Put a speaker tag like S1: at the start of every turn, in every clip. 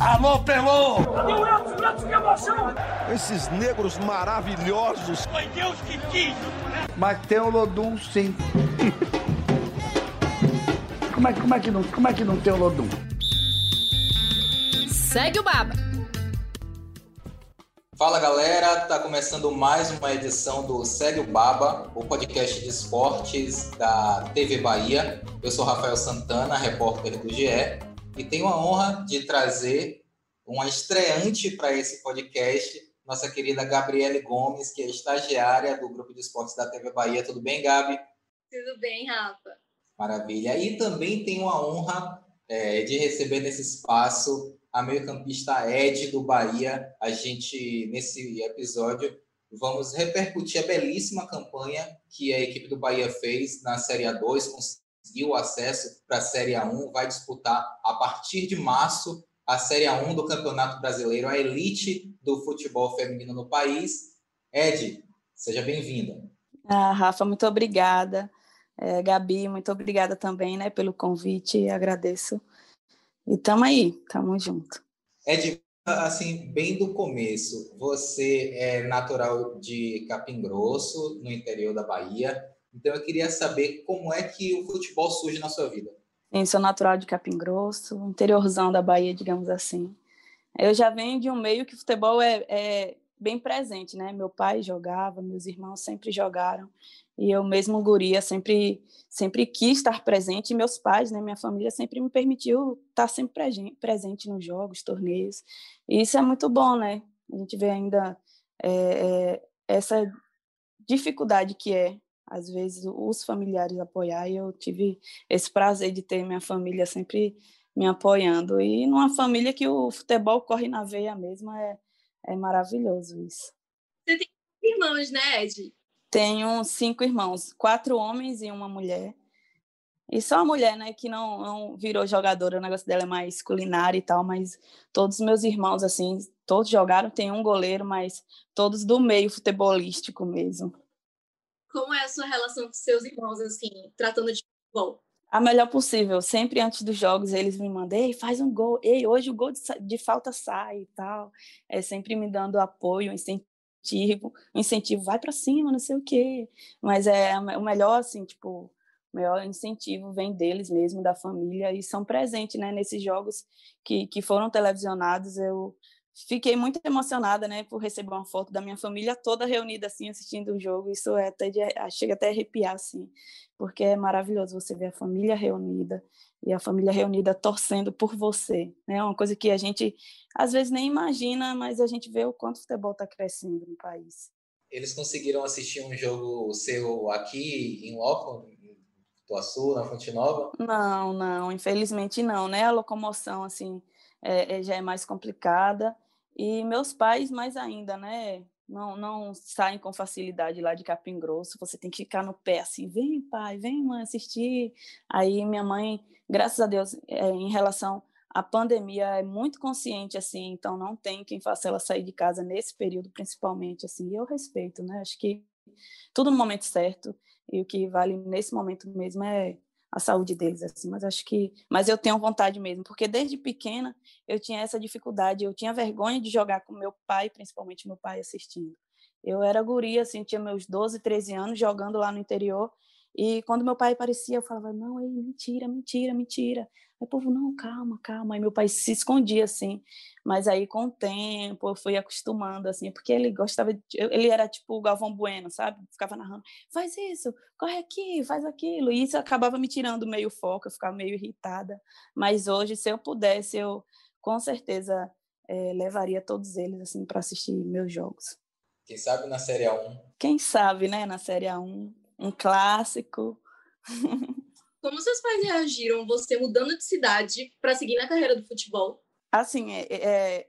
S1: Alô, Pelô!
S2: Cadê o Elton? O Elton, que emoção!
S1: Esses negros maravilhosos.
S2: Foi Deus que quis!
S3: Mas tem o Lodum, sim. como, é, como, é que não, como é que não tem o Lodum?
S4: Segue o Baba!
S5: Fala galera, tá começando mais uma edição do Segue o Baba, o podcast de esportes da TV Bahia. Eu sou Rafael Santana, repórter do GE, e tenho a honra de trazer uma estreante para esse podcast, nossa querida Gabriele Gomes, que é estagiária do grupo de esportes da TV Bahia. Tudo bem, Gabi?
S6: Tudo bem, Rafa.
S5: Maravilha. E também tenho a honra é, de receber nesse espaço a meio-campista Ed do Bahia. A gente, nesse episódio, vamos repercutir a belíssima campanha que a equipe do Bahia fez na Série A2, conseguiu acesso para a Série A1, vai disputar a partir de março a Série A1 do Campeonato Brasileiro, a elite do futebol feminino no país. Ed, seja bem-vinda.
S7: Ah, Rafa, muito obrigada. É, Gabi, muito obrigada também né, pelo convite, agradeço. E tamo aí, tamo junto.
S5: Ed, assim, bem do começo, você é natural de Capim Grosso, no interior da Bahia. Então eu queria saber como é que o futebol surge na sua vida.
S7: Sim, sou natural de Capim Grosso, interiorzão da Bahia, digamos assim. Eu já venho de um meio que futebol é, é bem presente, né? Meu pai jogava, meus irmãos sempre jogaram e eu mesmo guria sempre sempre quis estar presente e meus pais né minha família sempre me permitiu estar sempre presente nos jogos torneios e isso é muito bom né a gente vê ainda é, é, essa dificuldade que é às vezes os familiares apoiar e eu tive esse prazer de ter minha família sempre me apoiando e numa família que o futebol corre na veia mesmo é é maravilhoso isso
S6: você tem irmãos né Ed
S7: tenho cinco irmãos, quatro homens e uma mulher. E só a mulher, né, que não, não virou jogadora, o negócio dela é mais culinária e tal, mas todos os meus irmãos, assim, todos jogaram, tem um goleiro, mas todos do meio futebolístico mesmo.
S6: Como é a sua relação com seus irmãos, assim, tratando de futebol?
S7: A melhor possível. Sempre antes dos jogos eles me mandam, ei, faz um gol, ei, hoje o gol de, de falta sai e tal. É sempre me dando apoio, incentivo incentivo, vai para cima, não sei o quê. Mas é o melhor, assim, tipo, o melhor incentivo vem deles mesmo, da família, e são presentes, né, nesses jogos que, que foram televisionados. Eu fiquei muito emocionada, né, por receber uma foto da minha família toda reunida, assim, assistindo o jogo. Isso é até de, chega até a arrepiar, assim, porque é maravilhoso você ver a família reunida e a família reunida torcendo por você. Né? É uma coisa que a gente às vezes nem imagina, mas a gente vê o quanto o futebol está crescendo no país.
S5: Eles conseguiram assistir um jogo seu aqui em loco, em Tuaçu, na Fonte Nova?
S7: Não, não, infelizmente não, né? A locomoção assim é, é, já é mais complicada e meus pais mais ainda, né? não, não saem com facilidade lá de Capim Grosso, você tem que ficar no pé assim, vem pai, vem mãe assistir. Aí minha mãe, graças a Deus, é, em relação à pandemia, é muito consciente assim, então não tem quem faça ela sair de casa nesse período, principalmente assim. E eu respeito, né? Acho que tudo no momento certo e o que vale nesse momento mesmo é a saúde deles assim mas acho que mas eu tenho vontade mesmo porque desde pequena eu tinha essa dificuldade eu tinha vergonha de jogar com meu pai principalmente meu pai assistindo. Eu era guria assim tinha meus 12 13 anos jogando lá no interior e quando meu pai aparecia eu falava não mentira mentira mentira Aí o povo, não, calma, calma. Aí meu pai se escondia, assim. Mas aí, com o tempo, eu fui acostumando, assim, porque ele gostava, de, ele era tipo o Galvão Bueno, sabe? Ficava narrando, faz isso, corre aqui, faz aquilo. E isso acabava me tirando meio foco, eu ficava meio irritada. Mas hoje, se eu pudesse, eu com certeza é, levaria todos eles, assim, para assistir meus jogos.
S5: Quem sabe na Série A1?
S7: Quem sabe, né, na Série A1. Um clássico.
S6: Como seus pais reagiram você mudando de cidade para seguir na carreira do futebol?
S7: Assim, é, é,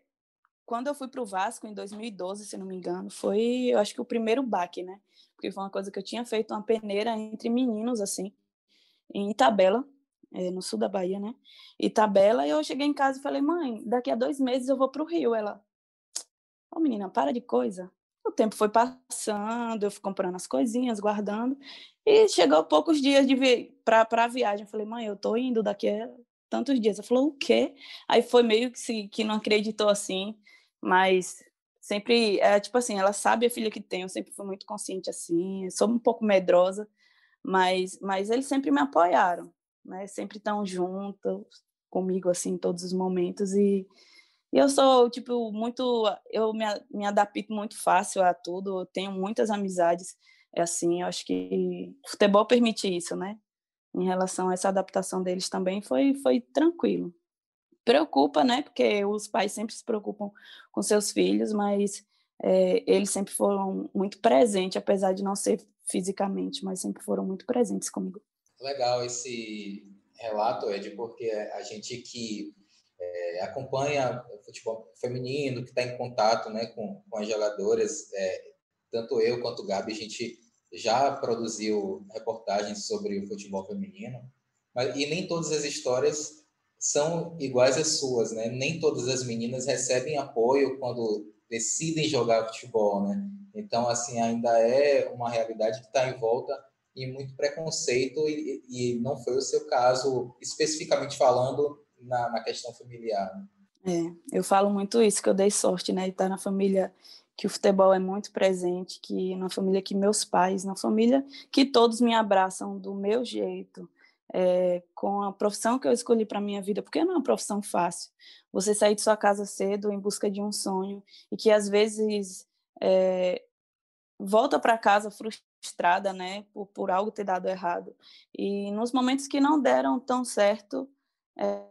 S7: quando eu fui para o Vasco em 2012, se não me engano, foi, eu acho que o primeiro baque, né? Porque foi uma coisa que eu tinha feito uma peneira entre meninos, assim, em Itabela, é, no sul da Bahia, né? Itabela, e eu cheguei em casa e falei, mãe, daqui a dois meses eu vou para o Rio. Ela, ô oh, menina, para de coisa. O tempo foi passando, eu fui comprando as coisinhas, guardando. E chegou poucos dias de para a viagem. Eu falei, mãe, eu tô indo daqui a tantos dias. Ela falou, o quê? Aí foi meio que, se, que não acreditou assim, mas sempre, é tipo assim, ela sabe a filha que tem, eu sempre fui muito consciente assim, sou um pouco medrosa, mas, mas eles sempre me apoiaram, né? Sempre estão juntos comigo, assim, em todos os momentos e, e eu sou, tipo, muito, eu me, me adapto muito fácil a tudo, eu tenho muitas amizades, é assim, eu acho que futebol permite isso, né? Em relação a essa adaptação deles também foi, foi tranquilo. Preocupa, né? Porque os pais sempre se preocupam com seus filhos, mas é, eles sempre foram muito presentes, apesar de não ser fisicamente, mas sempre foram muito presentes comigo.
S5: Legal esse relato, Ed, porque a gente que é, acompanha o futebol feminino, que está em contato né, com, com as jogadoras, é, tanto eu quanto o Gabi, a gente já produziu reportagens sobre o futebol feminino, mas, e nem todas as histórias são iguais às suas, né? Nem todas as meninas recebem apoio quando decidem jogar futebol, né? Então, assim, ainda é uma realidade que está em volta e muito preconceito e, e, não foi o seu caso, especificamente falando na, na questão familiar.
S7: Né? É, eu falo muito isso, que eu dei sorte, né, estar na família que o futebol é muito presente, que na família que meus pais, na família que todos me abraçam do meu jeito, é, com a profissão que eu escolhi para minha vida, porque não é uma profissão fácil. Você sair de sua casa cedo em busca de um sonho e que às vezes é, volta para casa frustrada, né, por, por algo ter dado errado. E nos momentos que não deram tão certo,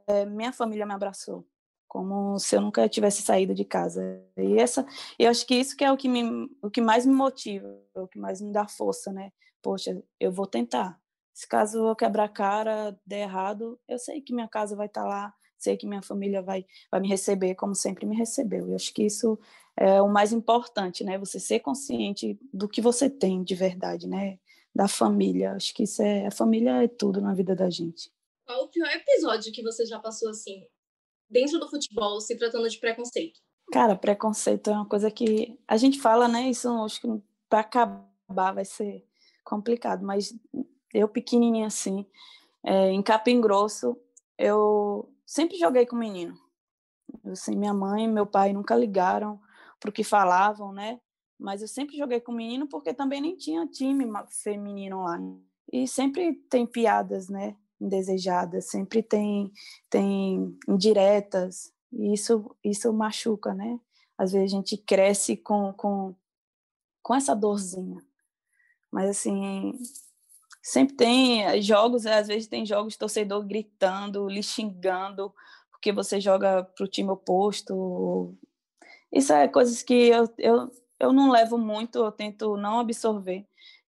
S7: é, minha família me abraçou como se eu nunca tivesse saído de casa. E essa, eu acho que isso que é o que me, o que mais me motiva, o que mais me dá força, né? Poxa, eu vou tentar. Se caso eu quebrar a cara, der errado, eu sei que minha casa vai estar tá lá, sei que minha família vai vai me receber como sempre me recebeu. Eu acho que isso é o mais importante, né? Você ser consciente do que você tem de verdade, né? Da família. Acho que isso é a família é tudo na vida da gente.
S6: Qual o pior episódio que você já passou assim? dentro do futebol, se tratando de preconceito?
S7: Cara, preconceito é uma coisa que a gente fala, né? Isso acho que para acabar vai ser complicado, mas eu pequenininha assim, é, em Capim Grosso, eu sempre joguei com menino. Assim, minha mãe e meu pai nunca ligaram para o que falavam, né? Mas eu sempre joguei com menino porque também nem tinha time feminino lá. E sempre tem piadas, né? Indesejadas, sempre tem tem indiretas, e isso isso machuca, né? Às vezes a gente cresce com com com essa dorzinha. Mas assim, sempre tem jogos, às vezes tem jogos torcedor gritando, lhe xingando porque você joga para o time oposto. Isso é coisas que eu, eu, eu não levo muito, eu tento não absorver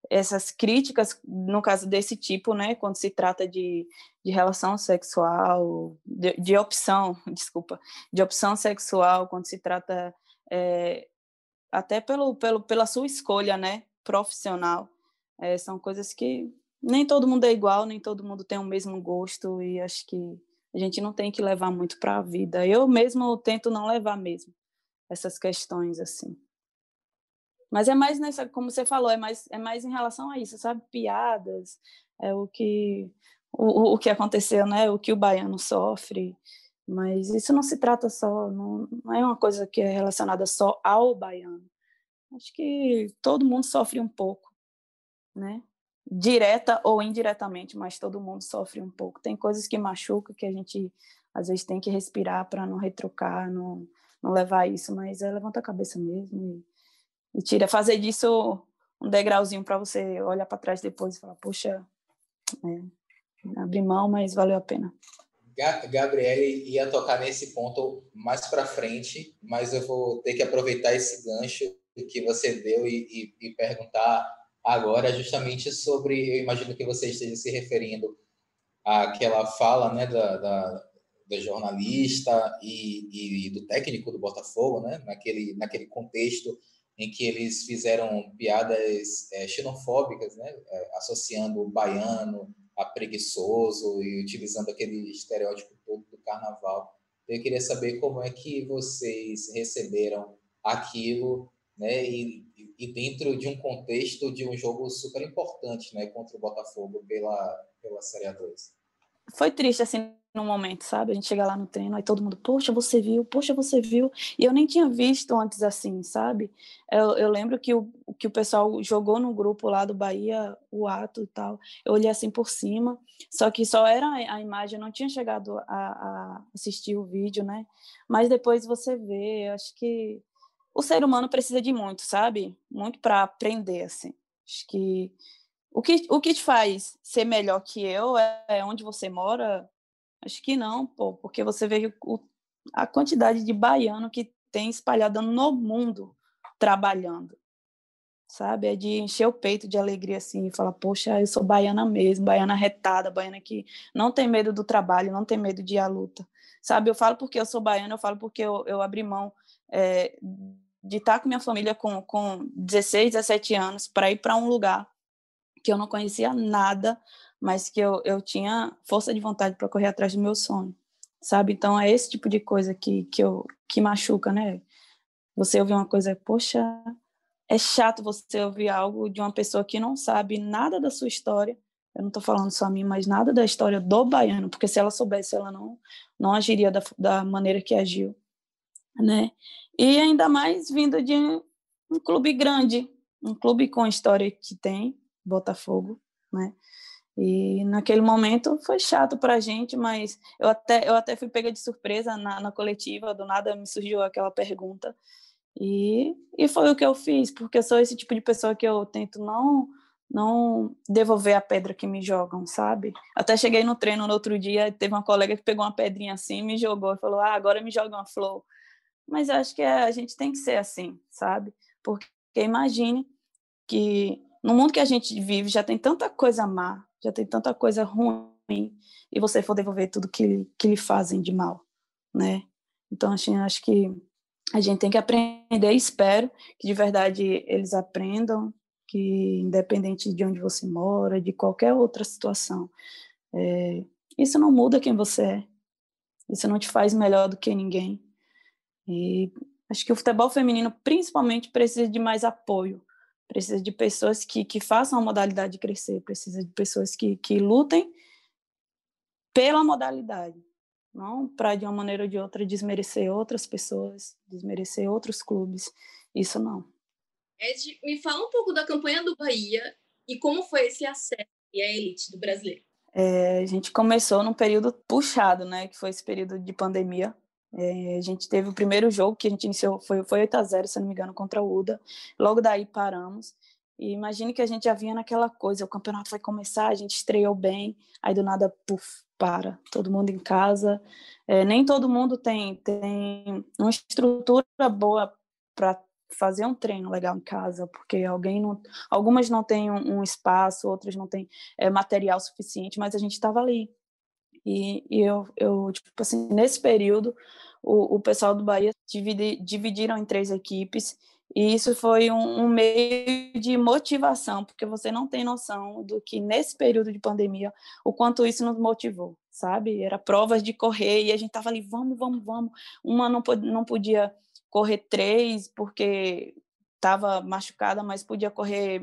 S7: essas críticas, no caso desse tipo, né, quando se trata de, de relação sexual, de, de opção, desculpa, de opção sexual, quando se trata é, até pelo, pelo, pela sua escolha, né, profissional, é, são coisas que nem todo mundo é igual, nem todo mundo tem o mesmo gosto e acho que a gente não tem que levar muito para a vida. Eu mesmo tento não levar mesmo essas questões assim. Mas é mais nessa, como você falou, é mais, é mais em relação a isso, sabe? Piadas, é o que o, o que aconteceu, né? O que o baiano sofre. Mas isso não se trata só, não, não é uma coisa que é relacionada só ao baiano. Acho que todo mundo sofre um pouco, né? Direta ou indiretamente, mas todo mundo sofre um pouco. Tem coisas que machucam que a gente às vezes tem que respirar para não retrucar, não, não levar isso, mas é levanta a cabeça mesmo e tira fazer disso um degrauzinho para você olhar para trás depois e falar, poxa, é, abri mão, mas valeu a pena.
S5: Gabriele ia tocar nesse ponto mais para frente, mas eu vou ter que aproveitar esse gancho que você deu e, e, e, perguntar agora justamente sobre, eu imagino que você esteja se referindo àquela fala né, da, da jornalista e, e, do técnico do Botafogo, né, naquele, naquele contexto em que eles fizeram piadas é, xenofóbicas, né, é, associando o baiano a preguiçoso e utilizando aquele estereótipo todo do carnaval. Eu queria saber como é que vocês receberam aquilo, né, e, e dentro de um contexto de um jogo super importante, né, contra o Botafogo pela pela Série A2.
S7: Foi triste assim, no momento, sabe? A gente chega lá no treino, aí todo mundo, poxa, você viu, poxa, você viu. E eu nem tinha visto antes assim, sabe? Eu, eu lembro que o, que o pessoal jogou no grupo lá do Bahia, o ato e tal. Eu olhei assim por cima, só que só era a imagem, eu não tinha chegado a, a assistir o vídeo, né? Mas depois você vê, eu acho que o ser humano precisa de muito, sabe? Muito para aprender, assim. Acho que o que, o que te faz ser melhor que eu é, é onde você mora? Acho que não, pô, porque você vê o, a quantidade de baiano que tem espalhado no mundo trabalhando, sabe? É de encher o peito de alegria assim e falar, poxa, eu sou baiana mesmo, baiana retada, baiana que não tem medo do trabalho, não tem medo de ir à luta, sabe? Eu falo porque eu sou baiana, eu falo porque eu, eu abri mão é, de estar com minha família com, com 16, 17 anos para ir para um lugar que eu não conhecia nada, mas que eu, eu tinha força de vontade para correr atrás do meu sonho, sabe? Então é esse tipo de coisa que, que, eu, que machuca, né? Você ouvir uma coisa, poxa, é chato você ouvir algo de uma pessoa que não sabe nada da sua história. Eu não estou falando só a mim, mas nada da história do baiano, porque se ela soubesse, ela não, não agiria da, da maneira que agiu, né? E ainda mais vindo de um clube grande, um clube com a história que tem, Botafogo, né? E naquele momento foi chato para a gente, mas eu até, eu até fui pega de surpresa na, na coletiva, do nada me surgiu aquela pergunta. E, e foi o que eu fiz, porque eu sou esse tipo de pessoa que eu tento não não devolver a pedra que me jogam, sabe? Até cheguei no treino no outro dia, teve uma colega que pegou uma pedrinha assim, me jogou e falou: "Ah, agora me joga uma flor". Mas acho que a gente tem que ser assim, sabe? Porque imagine que no mundo que a gente vive já tem tanta coisa má, já tem tanta coisa ruim, e você for devolver tudo que, que lhe fazem de mal, né? Então, assim, acho que a gente tem que aprender, espero que de verdade eles aprendam, que independente de onde você mora, de qualquer outra situação, é, isso não muda quem você é, isso não te faz melhor do que ninguém. E acho que o futebol feminino, principalmente, precisa de mais apoio, precisa de pessoas que, que façam a modalidade crescer, precisa de pessoas que, que lutem pela modalidade, não para de uma maneira ou de outra desmerecer outras pessoas, desmerecer outros clubes, isso não.
S6: Ed, me fala um pouco da campanha do Bahia e como foi esse acesso à elite do brasileiro.
S7: É, a gente começou num período puxado, né, que foi esse período de pandemia, é, a gente teve o primeiro jogo que a gente iniciou, foi, foi 8 a 0 se não me engano, contra o UDA. Logo daí paramos. E imagine que a gente já vinha naquela coisa, o campeonato vai começar, a gente estreou bem, aí do nada, puf, para, todo mundo em casa. É, nem todo mundo tem, tem uma estrutura boa para fazer um treino legal em casa, porque alguém não, algumas não têm um, um espaço, outras não têm é, material suficiente, mas a gente estava ali, e, e eu, eu, tipo assim, nesse período, o, o pessoal do Bahia dividi, dividiram em três equipes, e isso foi um, um, meio de motivação, porque você não tem noção do que nesse período de pandemia, o quanto isso nos motivou, sabe? Era provas de correr e a gente tava ali, vamos, vamos, vamos. Uma não, não podia correr três porque estava machucada, mas podia correr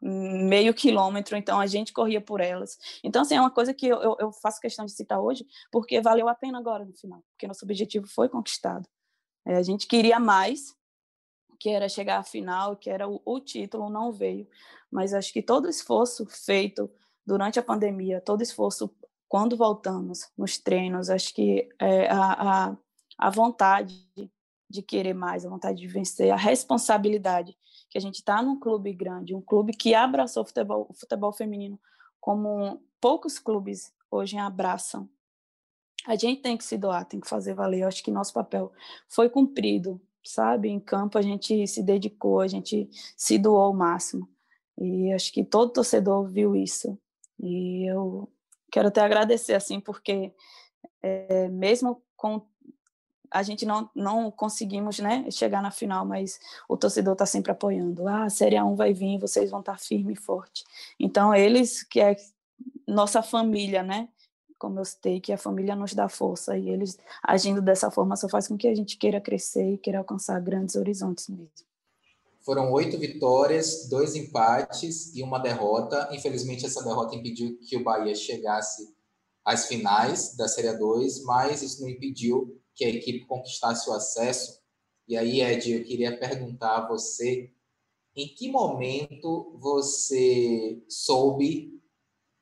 S7: meio quilômetro, então a gente corria por elas. Então, assim, é uma coisa que eu, eu faço questão de citar hoje, porque valeu a pena agora no final, porque nosso objetivo foi conquistado. É, a gente queria mais, que era chegar à final, que era o, o título, não veio. Mas acho que todo esforço feito durante a pandemia, todo esforço quando voltamos nos treinos, acho que é, a, a, a vontade de querer mais, a vontade de vencer, a responsabilidade que a gente está num clube grande, um clube que abraçou o futebol, o futebol feminino como poucos clubes hoje abraçam. A gente tem que se doar, tem que fazer valer. Eu acho que nosso papel foi cumprido, sabe? Em campo a gente se dedicou, a gente se doou ao máximo. E acho que todo torcedor viu isso. E eu quero até agradecer, assim, porque é, mesmo com a gente não, não conseguimos né, chegar na final, mas o torcedor está sempre apoiando. Ah, a Série A1 vai vir, vocês vão estar tá firme e forte. Então, eles, que é nossa família, né? Como eu citei, que a família nos dá força, e eles agindo dessa forma só faz com que a gente queira crescer e queira alcançar grandes horizontes mesmo.
S5: Foram oito vitórias, dois empates e uma derrota. Infelizmente, essa derrota impediu que o Bahia chegasse às finais da Série 2, mas isso não impediu que a equipe conquistasse o acesso. E aí, Ed, eu queria perguntar a você, em que momento você soube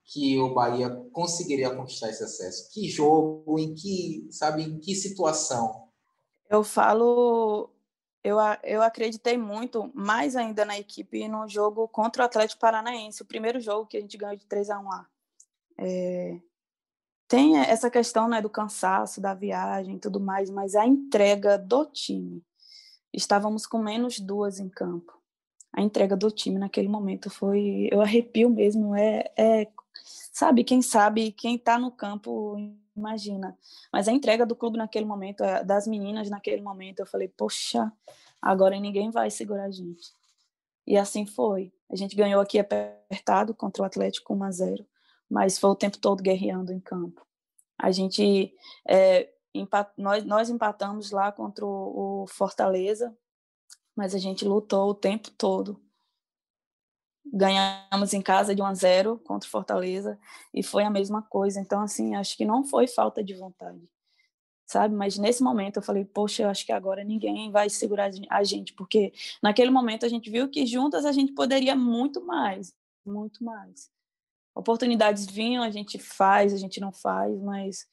S5: que o Bahia conseguiria conquistar esse acesso? Que jogo, em que, sabe, em que situação?
S7: Eu falo, eu, eu acreditei muito, mais ainda na equipe, no jogo contra o Atlético Paranaense, o primeiro jogo que a gente ganhou de 3 a 1 lá. É, tem essa questão né, do cansaço, da viagem e tudo mais, mas a entrega do time. Estávamos com menos duas em campo. A entrega do time naquele momento foi. Eu arrepio mesmo. É, é sabe, quem sabe, quem está no campo imagina. Mas a entrega do clube naquele momento, é, das meninas naquele momento, eu falei, poxa, agora ninguém vai segurar a gente. E assim foi. A gente ganhou aqui apertado contra o Atlético 1 a 0 mas foi o tempo todo guerreando em campo. A gente, é, empat, nós, nós empatamos lá contra o, o Fortaleza, mas a gente lutou o tempo todo. Ganhamos em casa de 1 a 0 contra o Fortaleza e foi a mesma coisa. Então, assim, acho que não foi falta de vontade, sabe? Mas nesse momento eu falei, poxa, eu acho que agora ninguém vai segurar a gente, porque naquele momento a gente viu que juntas a gente poderia muito mais, muito mais oportunidades vinham, a gente faz, a gente não faz, mas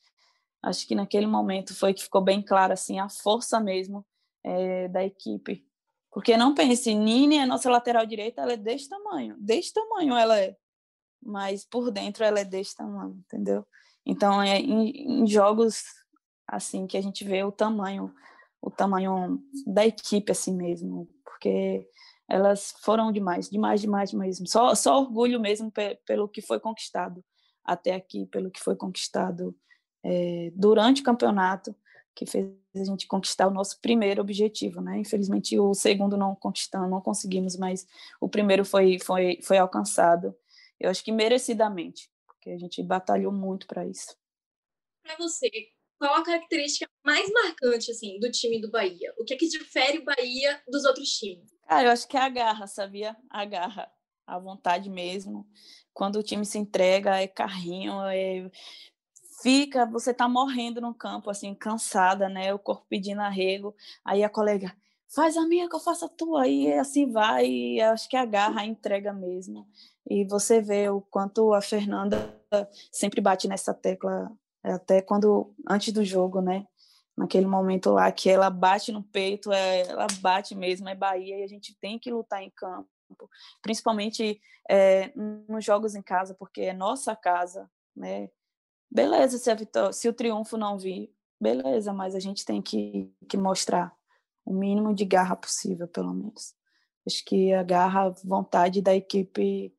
S7: acho que naquele momento foi que ficou bem claro assim a força mesmo é, da equipe. Porque não pense, Nini, a nossa lateral direita, ela é desse tamanho, desse tamanho ela é, mas por dentro ela é desse tamanho, entendeu? Então é em, em jogos assim que a gente vê o tamanho, o tamanho da equipe assim mesmo, porque elas foram demais, demais, demais mesmo. Só, só orgulho mesmo pelo que foi conquistado até aqui, pelo que foi conquistado é, durante o campeonato, que fez a gente conquistar o nosso primeiro objetivo, né? Infelizmente o segundo não conquistamos, não conseguimos, mas o primeiro foi foi foi alcançado. Eu acho que merecidamente, porque a gente batalhou muito para isso.
S6: Para você, qual a característica mais marcante assim do time do Bahia? O que é que difere o Bahia dos outros times?
S7: Cara, eu acho que é a garra, sabia? A garra, a vontade mesmo. Quando o time se entrega, é carrinho, é fica, você tá morrendo no campo assim, cansada, né? O corpo pedindo arrego. Aí a colega, faz a minha que eu faço a tua aí, assim vai. E acho que a garra a entrega mesmo. E você vê o quanto a Fernanda sempre bate nessa tecla até quando antes do jogo, né? Naquele momento lá que ela bate no peito, é, ela bate mesmo, é Bahia e a gente tem que lutar em campo, principalmente é, nos jogos em casa, porque é nossa casa, né? Beleza, se, vitória, se o triunfo não vir, beleza, mas a gente tem que, que mostrar o mínimo de garra possível, pelo menos. Acho que a garra, vontade da equipe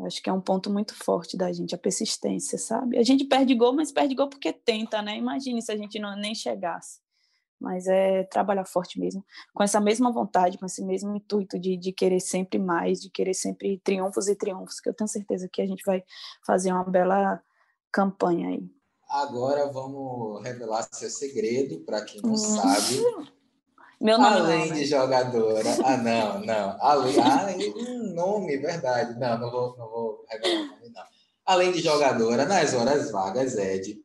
S7: Acho que é um ponto muito forte da gente, a persistência, sabe? A gente perde gol, mas perde gol porque tenta, né? Imagine se a gente não nem chegasse. Mas é trabalhar forte mesmo, com essa mesma vontade, com esse mesmo intuito de, de querer sempre mais, de querer sempre triunfos e triunfos, que eu tenho certeza que a gente vai fazer uma bela campanha aí.
S5: Agora vamos revelar seu segredo para quem não hum. sabe.
S7: Meu nome
S5: Além
S7: não,
S5: de jogadora. Ah, não, não. Além, ah, um nome, verdade. Não, não vou, não vou revelar o nome, não. Além de jogadora, nas horas vagas, Ed,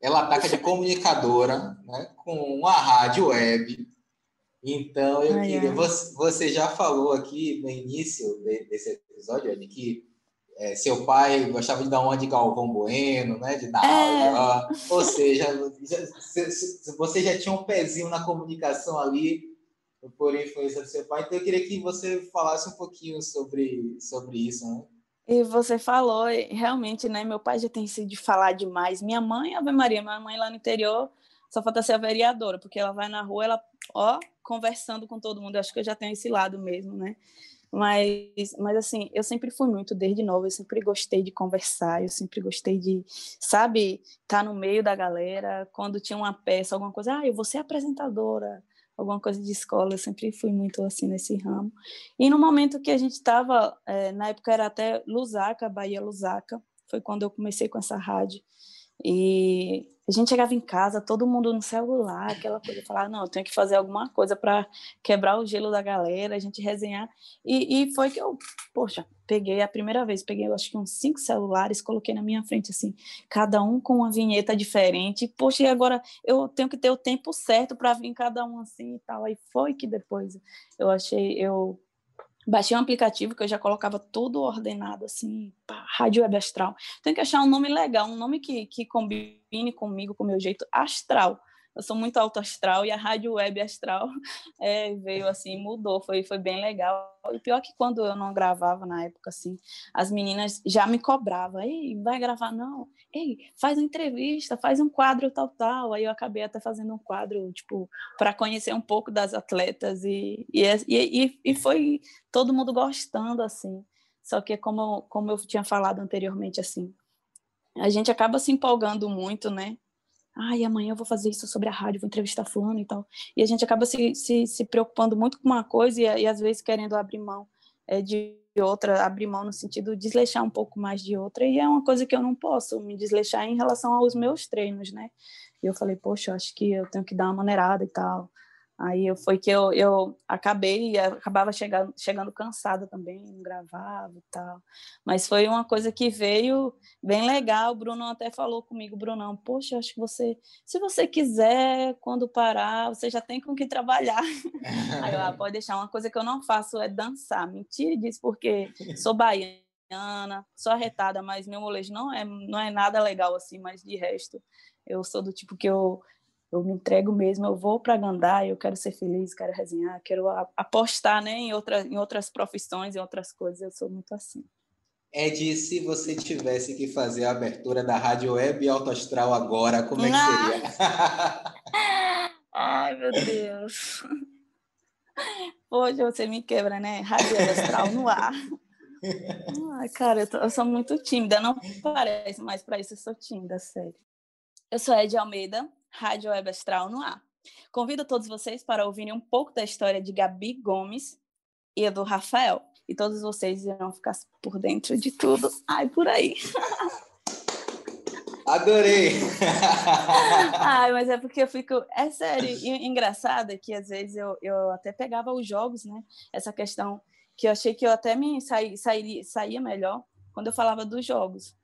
S5: ela ataca de comunicadora, né, com uma rádio web. Então, eu ai, queria. Ai. Você, você já falou aqui no início desse episódio, Ed, que é, seu pai gostava de dar uma de Galvão Bueno, né? De dar é. aula. Ou seja, já, você já tinha um pezinho na comunicação ali por influência do seu pai. Então eu queria que você falasse um pouquinho sobre, sobre isso, né?
S7: E você falou, realmente, né? Meu pai já tem sido de falar demais. Minha mãe, Ave Maria, minha mãe lá no interior, só falta ser a vereadora, porque ela vai na rua, ela, ó, conversando com todo mundo. Eu acho que eu já tenho esse lado mesmo, né? Mas, mas assim, eu sempre fui muito desde novo, eu sempre gostei de conversar, eu sempre gostei de, sabe, estar tá no meio da galera, quando tinha uma peça, alguma coisa, ah, eu vou ser apresentadora, alguma coisa de escola, eu sempre fui muito assim nesse ramo. E no momento que a gente estava, é, na época era até Lusaka, Bahia Lusaka, foi quando eu comecei com essa rádio. E a gente chegava em casa, todo mundo no celular, aquela coisa, falar, não, eu tenho que fazer alguma coisa para quebrar o gelo da galera, a gente resenhar. E, e, foi que eu, poxa, peguei a primeira vez, peguei, acho que uns cinco celulares, coloquei na minha frente, assim, cada um com uma vinheta diferente. Poxa, e agora eu tenho que ter o tempo certo para vir cada um assim e tal. Aí foi que depois eu achei, eu Baixei um aplicativo que eu já colocava tudo ordenado, assim, pá, Rádio Web Astral. Tem que achar um nome legal, um nome que, que combine comigo, com o meu jeito astral eu sou muito alto astral e a rádio web astral é, veio assim, mudou, foi, foi bem legal. E pior que quando eu não gravava na época, assim, as meninas já me cobravam, ei, vai gravar não? Ei, faz uma entrevista, faz um quadro tal, tal. Aí eu acabei até fazendo um quadro, tipo, para conhecer um pouco das atletas e, e, e, e foi todo mundo gostando, assim. Só que como, como eu tinha falado anteriormente, assim, a gente acaba se empolgando muito, né? Ai, amanhã eu vou fazer isso sobre a rádio, vou entrevistar fulano e tal. E a gente acaba se, se, se preocupando muito com uma coisa e, e às vezes querendo abrir mão é, de outra, abrir mão no sentido de desleixar um pouco mais de outra, e é uma coisa que eu não posso me desleixar em relação aos meus treinos, né? E eu falei, poxa, acho que eu tenho que dar uma maneirada e tal. Aí foi que eu, eu acabei, acabava chegando, chegando cansada também, não gravava e tal. Mas foi uma coisa que veio bem legal. O Bruno até falou comigo, Brunão, poxa, acho que você, se você quiser, quando parar, você já tem com que trabalhar. Aí eu, ah, pode deixar, uma coisa que eu não faço é dançar. Mentira disso, porque sou baiana, sou arretada, mas meu molejo não é, não é nada legal assim, mas de resto, eu sou do tipo que eu eu me entrego mesmo, eu vou para Gandá, eu quero ser feliz, quero resenhar, quero apostar né, em, outra, em outras profissões, em outras coisas, eu sou muito assim.
S5: Ed, se você tivesse que fazer a abertura da Rádio Web Alto Astral agora, como é que ah!
S7: seria? Ai, meu Deus. Hoje você me quebra, né? Rádio Astral no ar. Ai, cara, eu, tô, eu, sou muito tímida, não parece, mas para isso eu sou tímida, sério. Eu sou Ed Almeida, Rádio Web Astral no ar. Convido todos vocês para ouvirem um pouco da história de Gabi Gomes e do Rafael. E todos vocês irão ficar por dentro de tudo. Ai, por aí.
S5: Adorei!
S7: Ai, mas é porque eu fico. É sério, e engraçado que às vezes eu, eu até pegava os jogos, né? Essa questão que eu achei que eu até me saí, saía, saía melhor quando eu falava dos jogos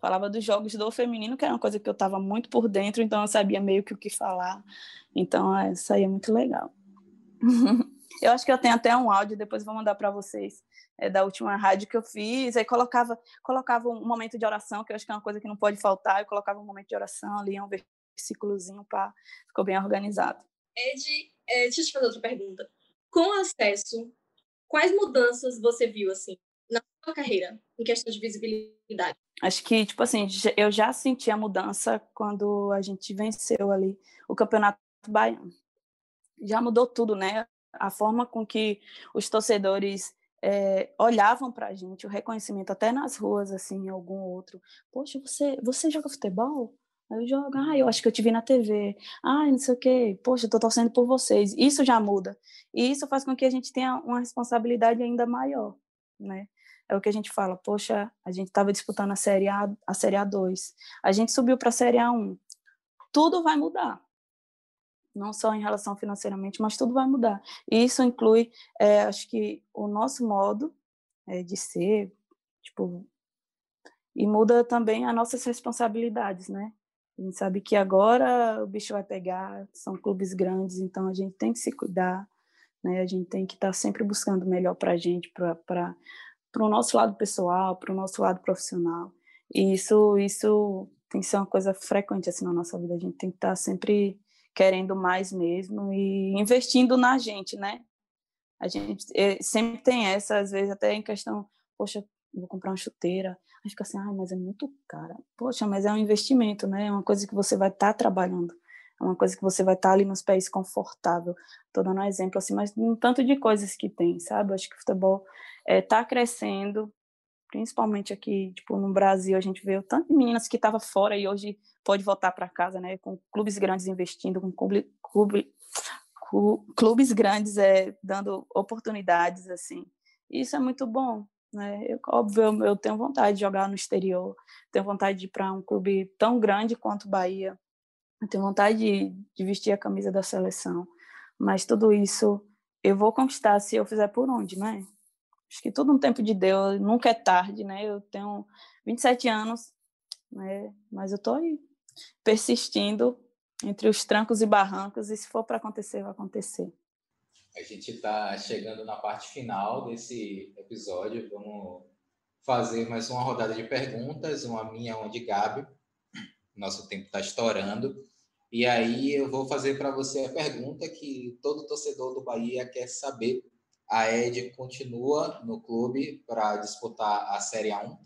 S7: falava dos jogos do feminino, que era uma coisa que eu estava muito por dentro, então eu sabia meio que o que falar. Então, é, isso aí é muito legal. eu acho que eu tenho até um áudio, depois vou mandar para vocês, é, da última rádio que eu fiz. Aí colocava, colocava um momento de oração, que eu acho que é uma coisa que não pode faltar. Eu colocava um momento de oração ali, um versículozinho, para ficou bem organizado.
S6: Ed, é, deixa eu te fazer outra pergunta. Com acesso, quais mudanças você viu assim na sua carreira em questão de visibilidade?
S7: Acho que, tipo assim, eu já senti a mudança quando a gente venceu ali o Campeonato Baiano. Já mudou tudo, né? A forma com que os torcedores é, olhavam para a gente, o reconhecimento até nas ruas, assim, algum outro. Poxa, você, você joga futebol? Aí eu jogo, ah, eu acho que eu te vi na TV. Ah, não sei o quê. Poxa, eu tô torcendo por vocês. Isso já muda. E isso faz com que a gente tenha uma responsabilidade ainda maior, né? É o que a gente fala, poxa, a gente estava disputando a Série A, a Série A2, a gente subiu para a Série A1. Tudo vai mudar. Não só em relação financeiramente, mas tudo vai mudar. E isso inclui, é, acho que, o nosso modo é, de ser, tipo, e muda também as nossas responsabilidades, né? A gente sabe que agora o bicho vai pegar, são clubes grandes, então a gente tem que se cuidar, né? A gente tem que estar tá sempre buscando o melhor para a gente, para para o nosso lado pessoal, para o nosso lado profissional. E isso, isso tem que ser uma coisa frequente assim na nossa vida. A gente tem que estar sempre querendo mais mesmo e investindo na gente, né? A gente eh, sempre tem essa, às vezes até em questão, poxa, vou comprar uma chuteira. Aí fica assim, ah, mas é muito cara. Poxa, mas é um investimento, né? É uma coisa que você vai estar tá trabalhando. É uma coisa que você vai estar ali nos pés confortável. Estou dando um exemplo assim, mas um tanto de coisas que tem, sabe? Acho que o futebol está eh, é, crescendo, principalmente aqui, tipo, no Brasil, a gente vê o tanto de meninas que estavam fora e hoje pode voltar para casa, né, com clubes grandes investindo, com clube, clube, clubes grandes é, dando oportunidades, assim. Isso é muito bom, né? Eu, óbvio, eu tenho vontade de jogar no exterior, tenho vontade de ir para um clube tão grande quanto o Bahia, eu tenho vontade de, de vestir a camisa da seleção, mas tudo isso eu vou conquistar se eu fizer por onde, né? Acho que tudo no tempo de Deus, nunca é tarde, né? Eu tenho 27 anos, né? Mas eu tô aí persistindo entre os trancos e barrancos e se for para acontecer, vai acontecer.
S5: A gente está chegando na parte final desse episódio. Vamos fazer mais uma rodada de perguntas, uma minha, uma de Gabi. Nosso tempo está estourando. E aí eu vou fazer para você a pergunta que todo torcedor do Bahia quer saber. A Ed continua no clube para disputar a Série A1?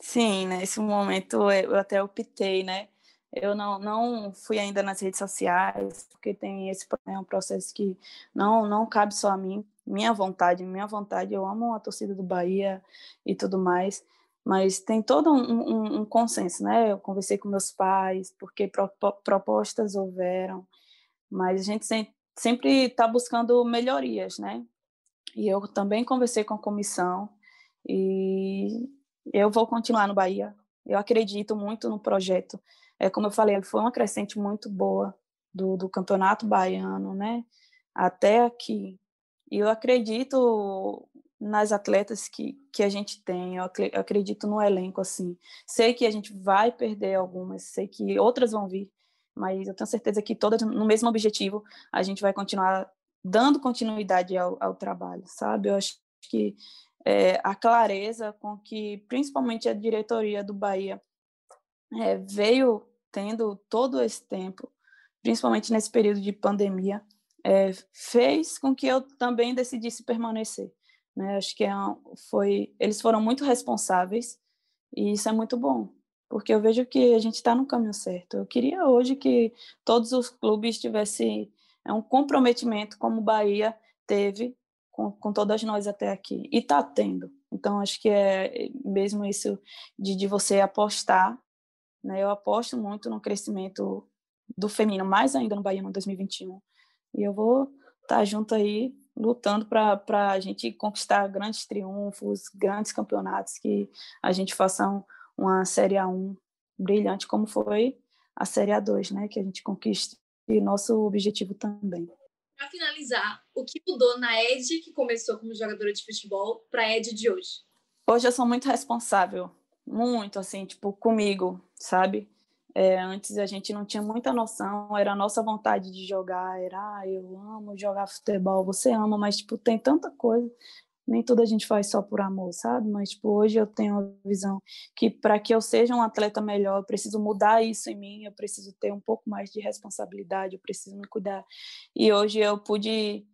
S7: Sim, nesse momento eu até optei, né? Eu não, não fui ainda nas redes sociais, porque tem esse é um processo que não, não cabe só a mim. Minha vontade, minha vontade, eu amo a torcida do Bahia e tudo mais, mas tem todo um, um, um consenso, né? Eu conversei com meus pais, porque pro, propostas houveram, mas a gente sempre está buscando melhorias, né? E eu também conversei com a comissão e eu vou continuar no Bahia. Eu acredito muito no projeto é, como eu falei, foi uma crescente muito boa do, do campeonato baiano, né? Até aqui. E eu acredito nas atletas que, que a gente tem, eu acredito no elenco, assim. Sei que a gente vai perder algumas, sei que outras vão vir, mas eu tenho certeza que todas no mesmo objetivo, a gente vai continuar dando continuidade ao, ao trabalho, sabe? Eu acho que é, a clareza com que, principalmente a diretoria do Bahia, é, veio tendo todo esse tempo, principalmente nesse período de pandemia, é, fez com que eu também decidisse permanecer. Né? Acho que é foi, eles foram muito responsáveis e isso é muito bom, porque eu vejo que a gente está no caminho certo. Eu queria hoje que todos os clubes tivessem é, um comprometimento como o Bahia teve com, com todas nós até aqui e está tendo. Então acho que é mesmo isso de, de você apostar né? Eu aposto muito no crescimento do feminino, mais ainda no Bahia no 2021. E eu vou estar tá junto aí, lutando para a gente conquistar grandes triunfos, grandes campeonatos, que a gente faça um, uma Série A1 brilhante, como foi a Série A2, né? que a gente conquiste. E nosso objetivo também.
S6: Para finalizar, o que mudou na Ed, que começou como jogadora de futebol, para a Ed de hoje?
S7: Hoje eu sou muito responsável muito assim, tipo, comigo, sabe? É, antes a gente não tinha muita noção, era a nossa vontade de jogar, era, ah, eu amo jogar futebol, você ama, mas, tipo, tem tanta coisa, nem tudo a gente faz só por amor, sabe? Mas, tipo, hoje eu tenho a visão que para que eu seja um atleta melhor, eu preciso mudar isso em mim, eu preciso ter um pouco mais de responsabilidade, eu preciso me cuidar. E hoje eu pude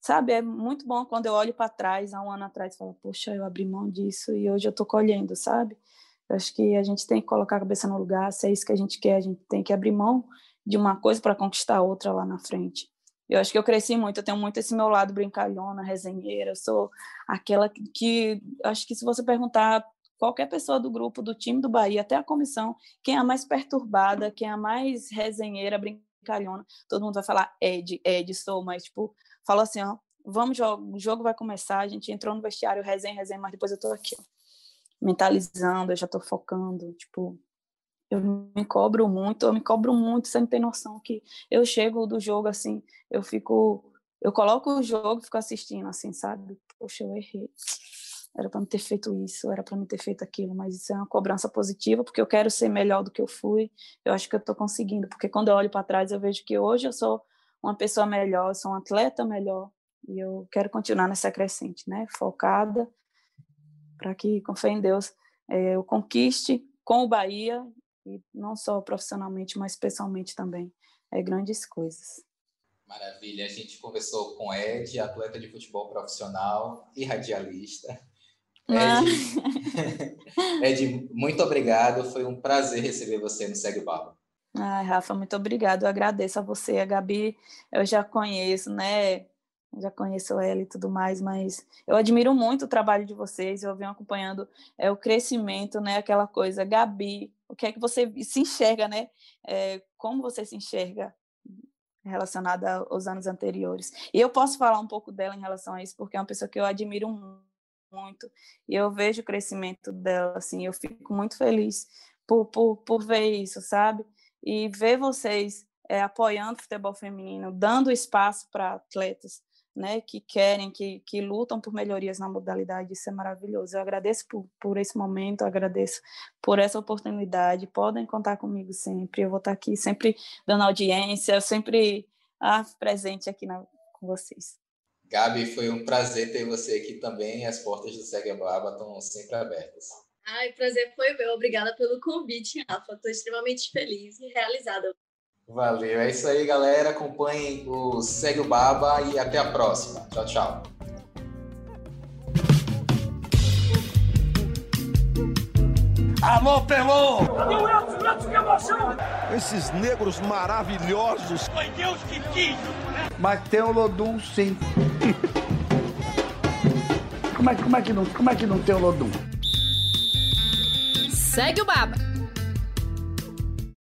S7: sabe, é muito bom quando eu olho para trás, há um ano atrás, falo, poxa, eu abri mão disso e hoje eu estou colhendo, sabe? Eu acho que a gente tem que colocar a cabeça no lugar, se é isso que a gente quer, a gente tem que abrir mão de uma coisa para conquistar outra lá na frente. Eu acho que eu cresci muito, eu tenho muito esse meu lado brincalhona, resenheira, eu sou aquela que, acho que se você perguntar qualquer pessoa do grupo, do time do Bahia, até a comissão, quem é a mais perturbada, quem é a mais resenheira, brincalhona, todo mundo vai falar Ed, Ed, sou, mas, tipo, fala assim, ó, vamos, jogo, o jogo vai começar, a gente entrou no vestiário, resenha, resenha, mas depois eu tô aqui, ó mentalizando, eu já estou focando, tipo, eu me cobro muito, eu me cobro muito, você não tem noção que eu chego do jogo assim, eu fico, eu coloco o jogo e fico assistindo assim, sabe? Poxa, eu errei. Era para me ter feito isso, era para me ter feito aquilo, mas isso é uma cobrança positiva, porque eu quero ser melhor do que eu fui. Eu acho que eu estou conseguindo, porque quando eu olho para trás, eu vejo que hoje eu sou uma pessoa melhor, eu sou um atleta melhor, e eu quero continuar nessa crescente, né? Focada para que, com fé em Deus, é, eu conquiste com o Bahia, e não só profissionalmente, mas pessoalmente também, é, grandes coisas.
S5: Maravilha, a gente conversou com Ed, atleta de futebol profissional e radialista. Ah. Ed, Ed, muito obrigado, foi um prazer receber você no Segue Baba.
S7: Ai, Rafa, muito obrigado. Eu agradeço a você. A Gabi, eu já conheço, né? Já conheço ela e tudo mais, mas eu admiro muito o trabalho de vocês, eu venho acompanhando é, o crescimento, né, aquela coisa, Gabi, o que é que você se enxerga, né, é, como você se enxerga relacionada aos anos anteriores. E eu posso falar um pouco dela em relação a isso, porque é uma pessoa que eu admiro muito, e eu vejo o crescimento dela, assim, eu fico muito feliz por, por, por ver isso, sabe? E ver vocês é, apoiando o futebol feminino, dando espaço para atletas né, que querem, que, que lutam por melhorias na modalidade, isso é maravilhoso. Eu agradeço por, por esse momento, agradeço por essa oportunidade, podem contar comigo sempre, eu vou estar aqui sempre dando audiência, sempre ah, presente aqui na, com vocês.
S5: Gabi, foi um prazer ter você aqui também, as portas do Segue Baba estão sempre abertas.
S6: Ai, prazer foi meu, obrigada pelo convite, Rafa, estou extremamente feliz e realizada.
S5: Valeu. É isso aí, galera. Acompanhem o Segue o Baba e até a próxima. Tchau, tchau.
S1: Alô, Pelô!
S2: Meu que emoção!
S1: Esses negros maravilhosos.
S2: Foi Deus que quis!
S3: Mas tem o Lodum, sim. como, é, como, é que não, como é que não tem o Lodum?
S4: Segue o Baba.